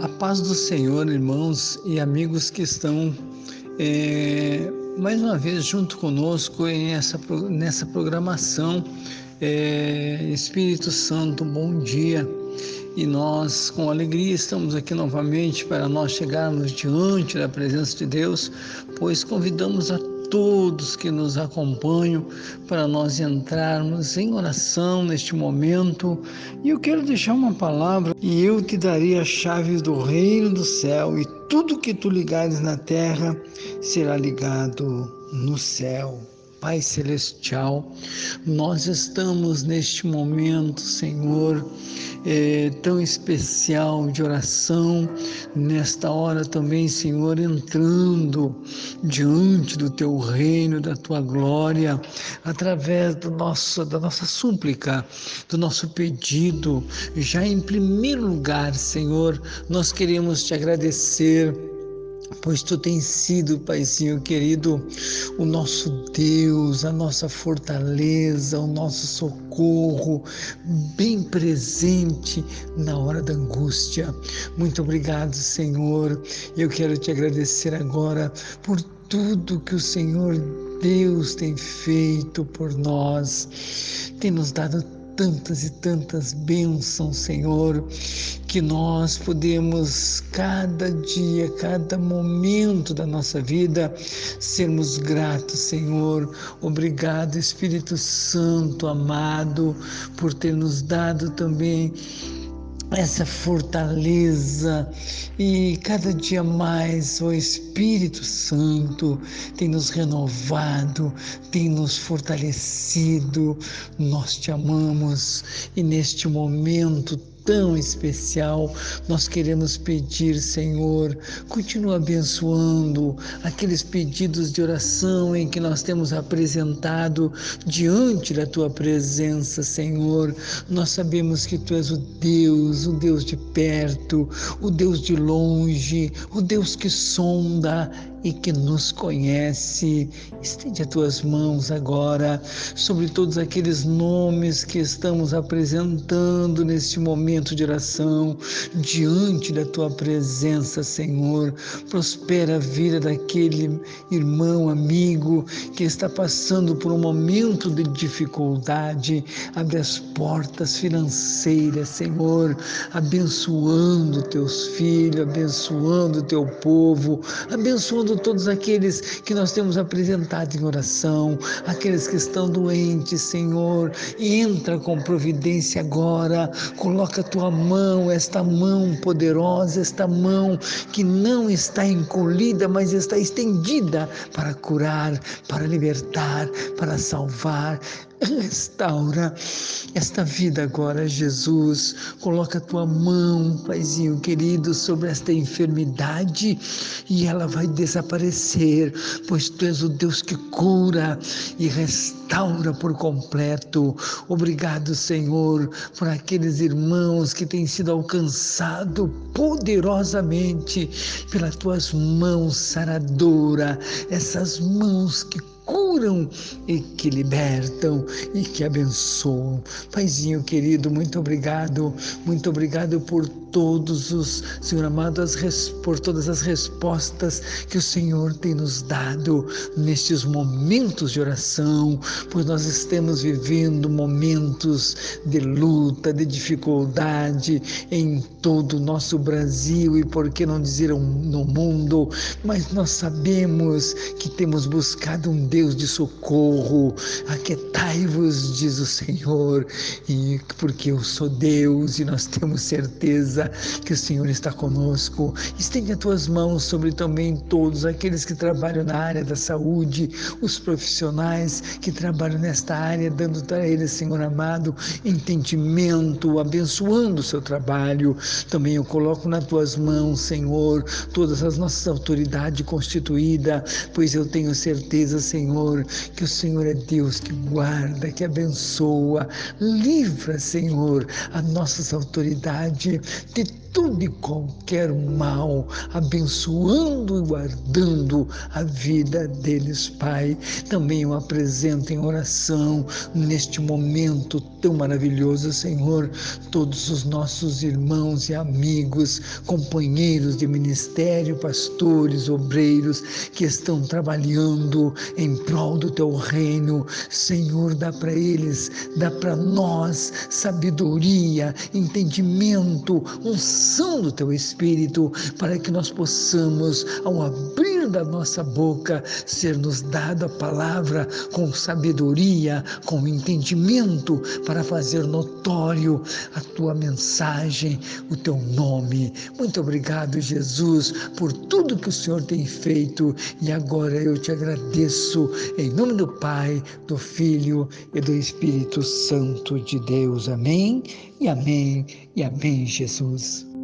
A paz do Senhor, irmãos e amigos que estão é, mais uma vez junto conosco nessa, nessa programação. É, Espírito Santo, bom dia. E nós, com alegria, estamos aqui novamente para nós chegarmos diante da presença de Deus, pois convidamos a todos que nos acompanham para nós entrarmos em oração neste momento. E eu quero deixar uma palavra: e eu te darei as chaves do reino do céu, e tudo que tu ligares na terra será ligado no céu. Pai Celestial, nós estamos neste momento, Senhor, é, tão especial de oração, nesta hora também, Senhor, entrando diante do Teu reino, da Tua glória, através do nosso, da nossa súplica, do nosso pedido. Já em primeiro lugar, Senhor, nós queremos te agradecer pois tu tens sido, Paizinho querido, o nosso Deus, a nossa fortaleza, o nosso socorro, bem presente na hora da angústia. Muito obrigado, Senhor. Eu quero te agradecer agora por tudo que o Senhor Deus tem feito por nós, tem nos dado tantas e tantas bênçãos, Senhor, que nós podemos cada dia, cada momento da nossa vida sermos gratos, Senhor. Obrigado, Espírito Santo amado, por ter nos dado também essa fortaleza e cada dia mais o Espírito Santo tem nos renovado, tem nos fortalecido. Nós te amamos e neste momento tão especial. Nós queremos pedir, Senhor, continua abençoando aqueles pedidos de oração em que nós temos apresentado diante da tua presença, Senhor. Nós sabemos que tu és o Deus, o Deus de perto, o Deus de longe, o Deus que sonda e que nos conhece. Estende as tuas mãos agora sobre todos aqueles nomes que estamos apresentando neste momento de oração, diante da tua presença, Senhor. Prospera a vida daquele irmão, amigo que está passando por um momento de dificuldade. Abre as portas financeiras, Senhor, abençoando teus filhos, abençoando teu povo, abençoando todos aqueles que nós temos apresentado em oração, aqueles que estão doentes, Senhor. Entra com providência agora, coloca a tua mão, esta mão poderosa, esta mão que não está encolhida, mas está estendida para curar, para libertar, para salvar. Restaura esta vida agora, Jesus. Coloca a tua mão, Paizinho querido, sobre esta enfermidade e ela vai desaparecer, pois tu és o Deus que cura e restaura por completo. Obrigado, Senhor, por aqueles irmãos que têm sido alcançados poderosamente pelas tuas mãos saradoras, essas mãos que curam e que libertam e que abençoam. Paizinho querido, muito obrigado, muito obrigado por todos os, Senhor amado, as, por todas as respostas que o Senhor tem nos dado nestes momentos de oração, pois nós estamos vivendo momentos de luta, de dificuldade em todo o nosso Brasil e por que não dizer no mundo, mas nós sabemos que temos buscado um Deus de socorro. Aquietai-vos, diz o Senhor, e porque eu sou Deus e nós temos certeza que o Senhor está conosco. Estende as tuas mãos sobre também todos aqueles que trabalham na área da saúde, os profissionais que trabalham nesta área, dando para eles, Senhor amado, entendimento, abençoando o seu trabalho. Também eu coloco nas tuas mãos, Senhor, todas as nossas autoridades constituídas, pois eu tenho certeza, Senhor, que o Senhor é Deus que guarda, que abençoa, livra, Senhor, as nossas autoridades de todo e qualquer mal, abençoando e guardando a vida deles, Pai. Também eu apresento em oração neste momento tão maravilhoso, Senhor, todos os nossos irmãos e amigos, companheiros de ministério, pastores, obreiros que estão trabalhando em prol do teu reino. Senhor, dá para eles, dá para nós sabedoria, entendimento, unção do teu espírito, para que nós possamos, ao abrir da nossa boca, ser nos dada a palavra com sabedoria, com entendimento, para fazer notório a tua mensagem, o teu nome. Muito obrigado, Jesus, por tudo que o Senhor tem feito e agora eu te agradeço em nome do Pai, do Filho e do Espírito Santo de Deus. Amém e amém e amém, Jesus.